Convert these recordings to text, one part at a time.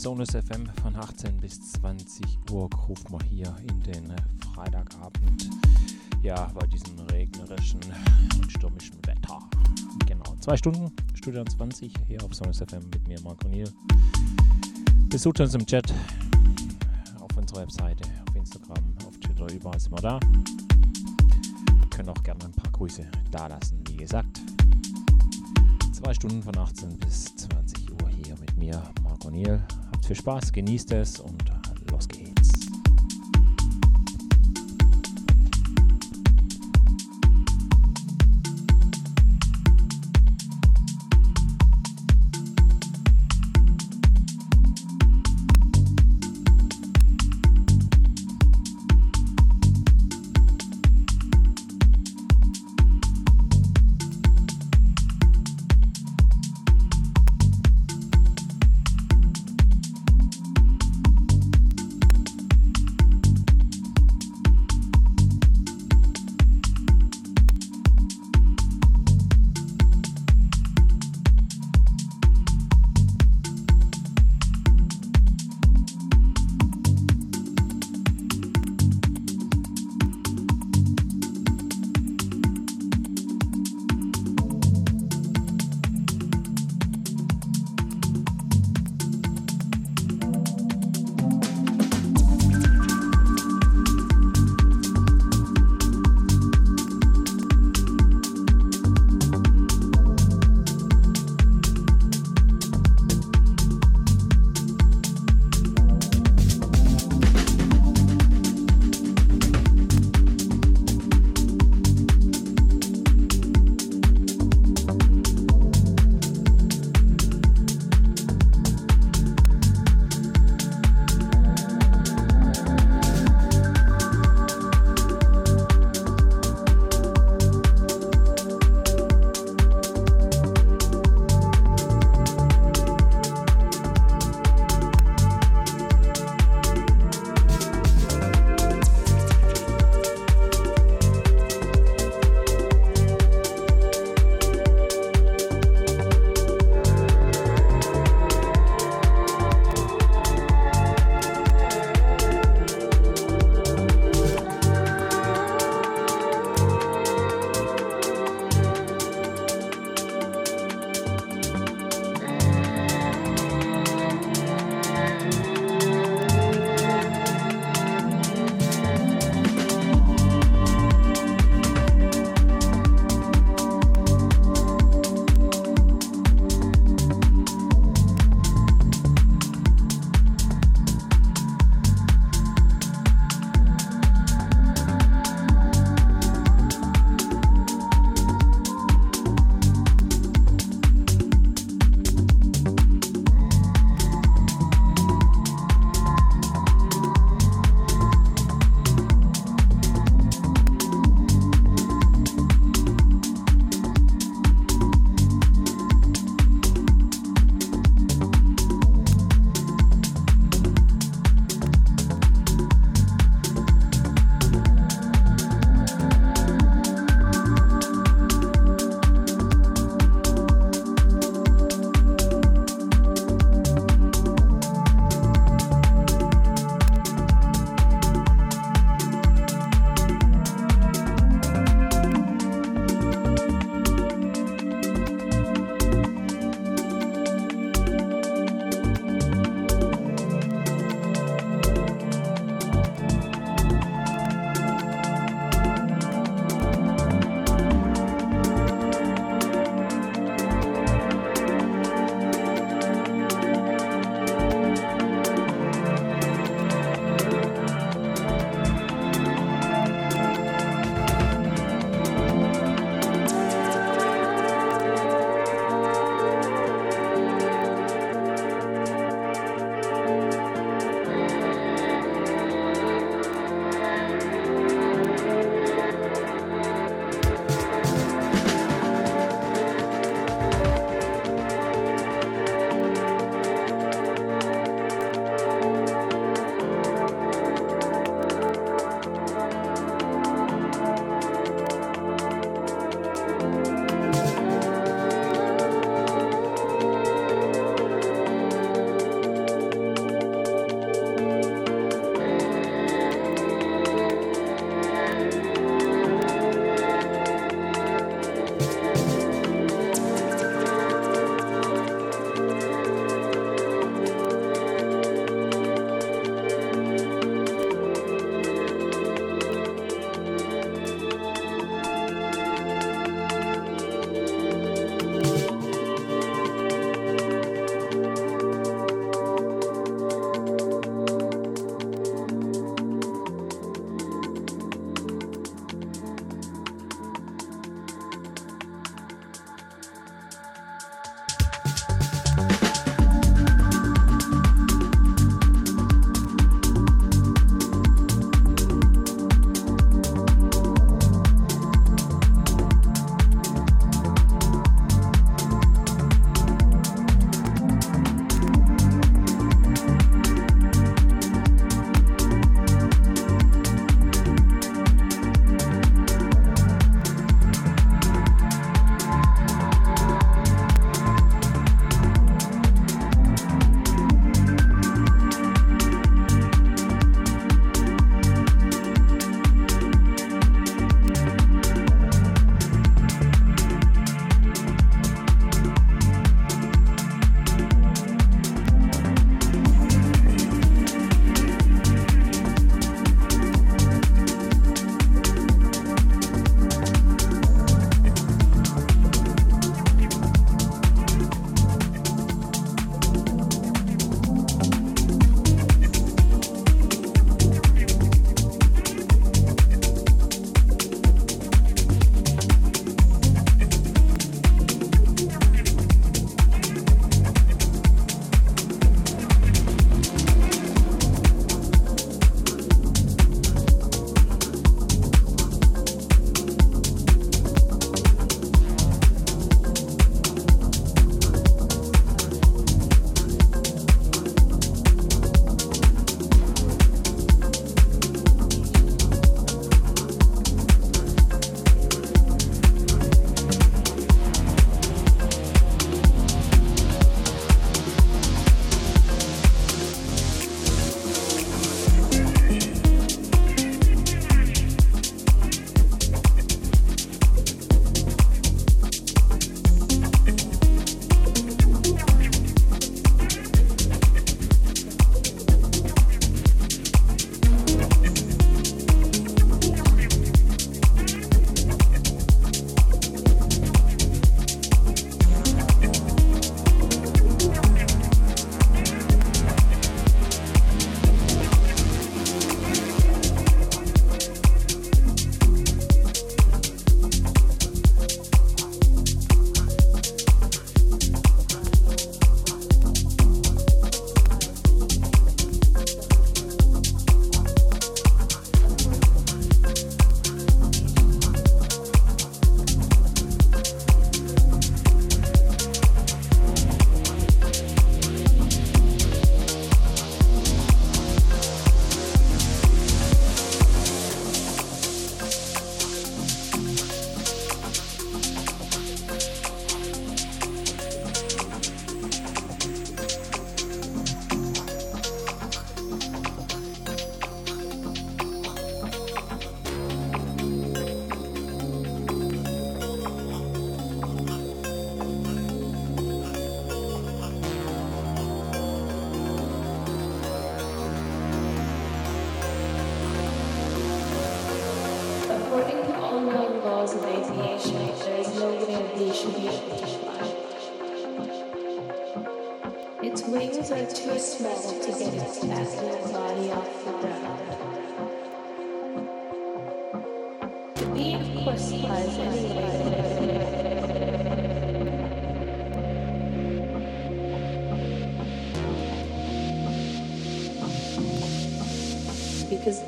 Sonus FM von 18 bis 20 Uhr ruft man hier in den Freitagabend. Ja, bei diesem regnerischen und stürmischen Wetter. Genau, zwei Stunden Studio 20 hier auf Sonus FM mit mir, Marco Niel. Besucht uns im Chat auf unserer Webseite, auf Instagram, auf Twitter, überall sind wir da. Können auch gerne ein paar Grüße da lassen, wie gesagt. Zwei Stunden von 18 bis 20 Uhr hier mit mir, Marco Niel. Viel Spaß, genießt es und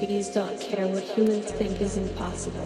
bees don't care what humans think is impossible.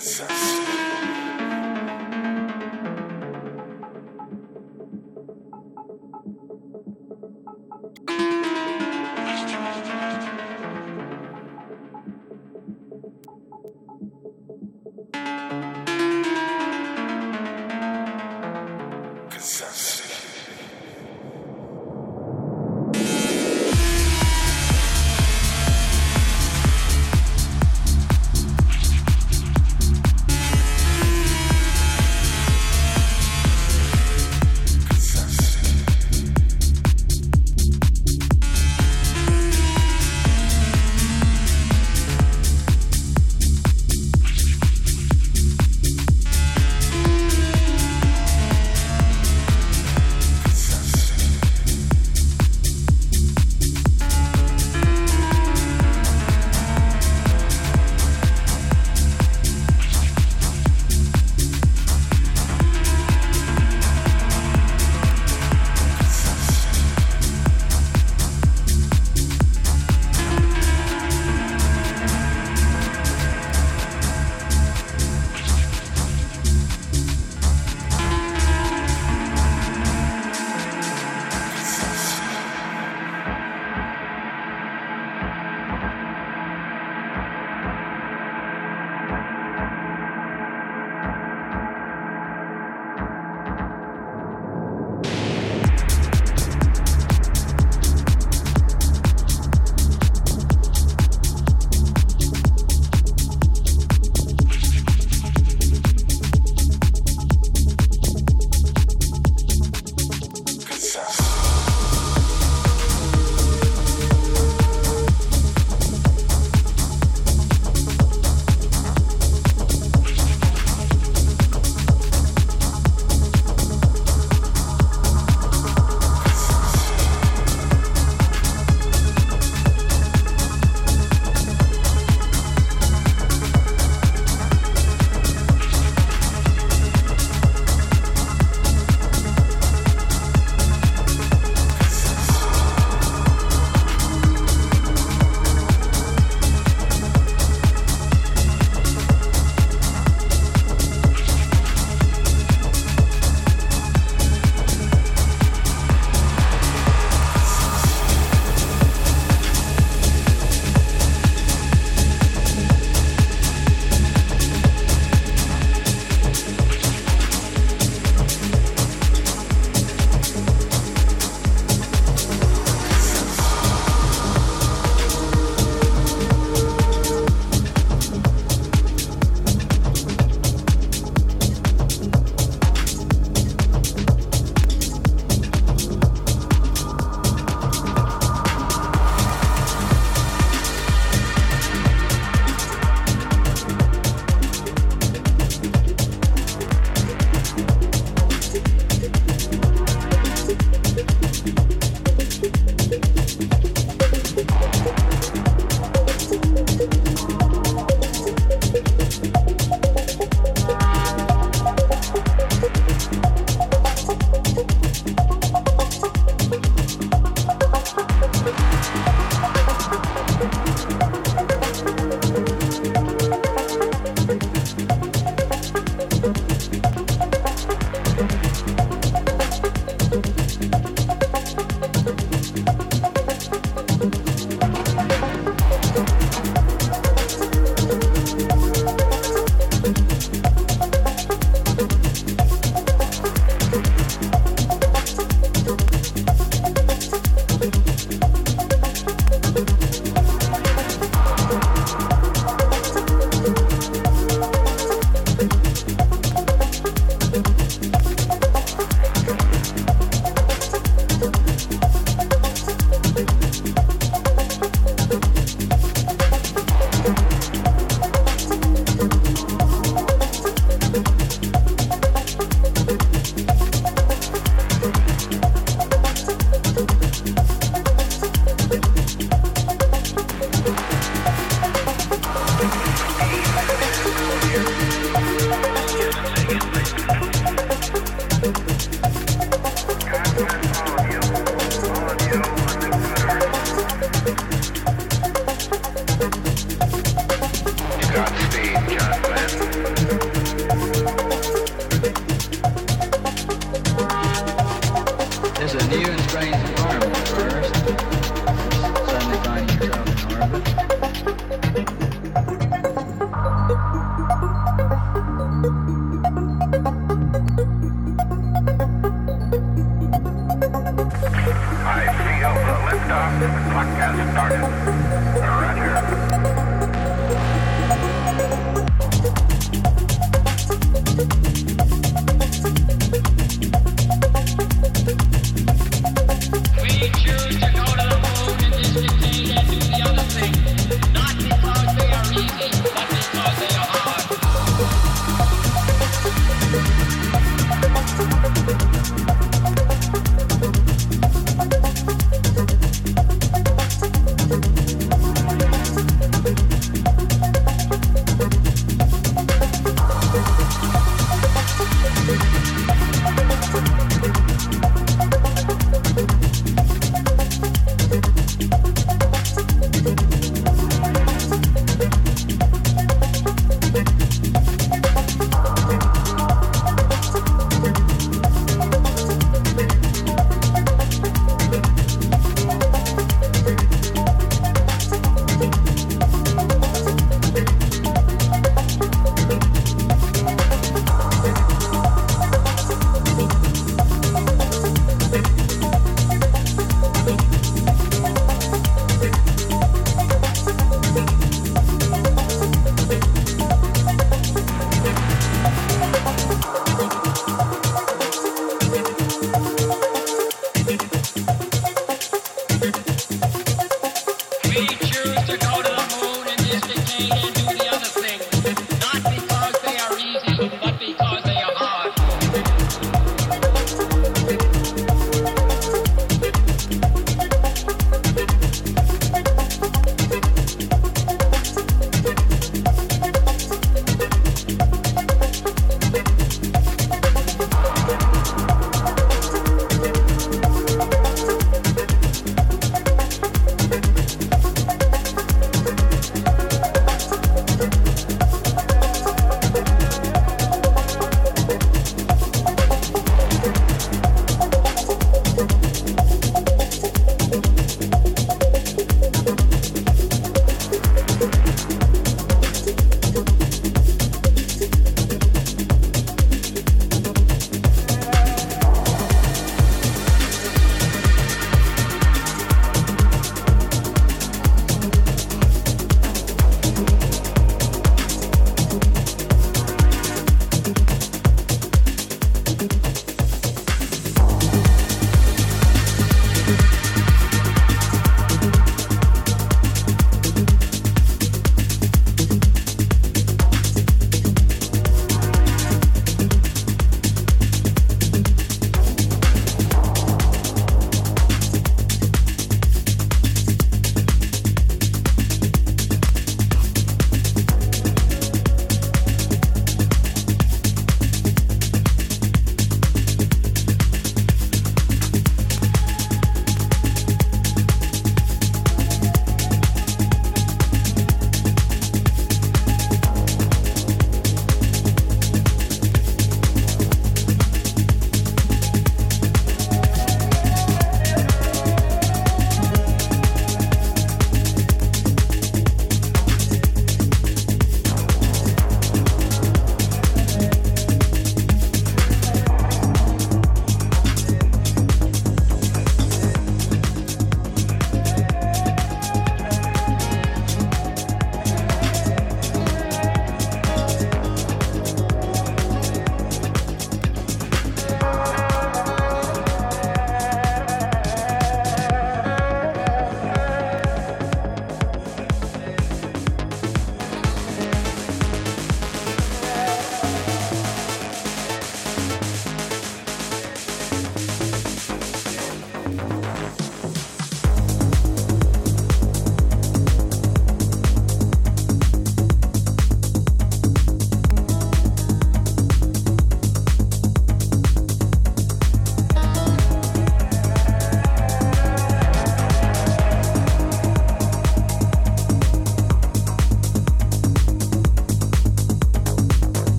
Sunset.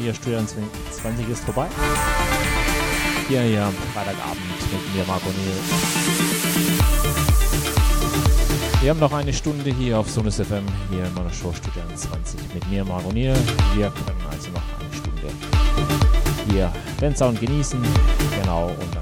Hier Studio 20 ist vorbei. Hier, hier am Freitagabend mit mir, Marco Niel. Wir haben noch eine Stunde hier auf Sonus FM, hier in meiner Show Studio 20 mit mir, Marco Niel. Wir können also noch eine Stunde hier den Sound genießen. Genau, und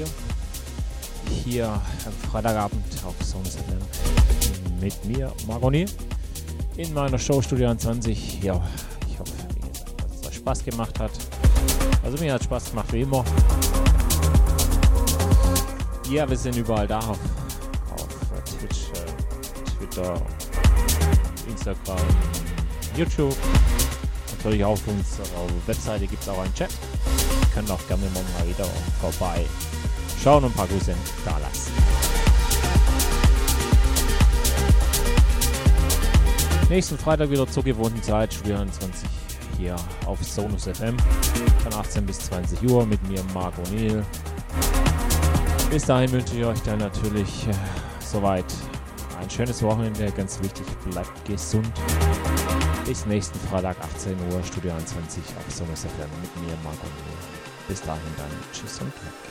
Hier. Hier am Freitagabend auf Songs mit mir, Margoni, in meiner Show Studio 20. Ja, ich hoffe, dass es euch Spaß gemacht hat. Also mir hat Spaß gemacht wie immer. Ja, wir sind überall da auf, auf Twitch, äh, Twitter, Instagram, YouTube. Natürlich auf unserer Webseite gibt es auch einen Chat. Ihr könnt auch gerne mal wieder vorbei schauen und ein paar Grüße da lassen. Nächsten Freitag wieder zur gewohnten Zeit, Studio 21 hier auf Sonus FM von 18 bis 20 Uhr mit mir, Marc O'Neill. Bis dahin wünsche ich euch dann natürlich äh, soweit ein schönes Wochenende. Ganz wichtig, bleibt gesund. Bis nächsten Freitag, 18 Uhr, Studio 21 auf Sonus FM mit mir, Marc O'Neill. Bis dahin dann, tschüss und weg.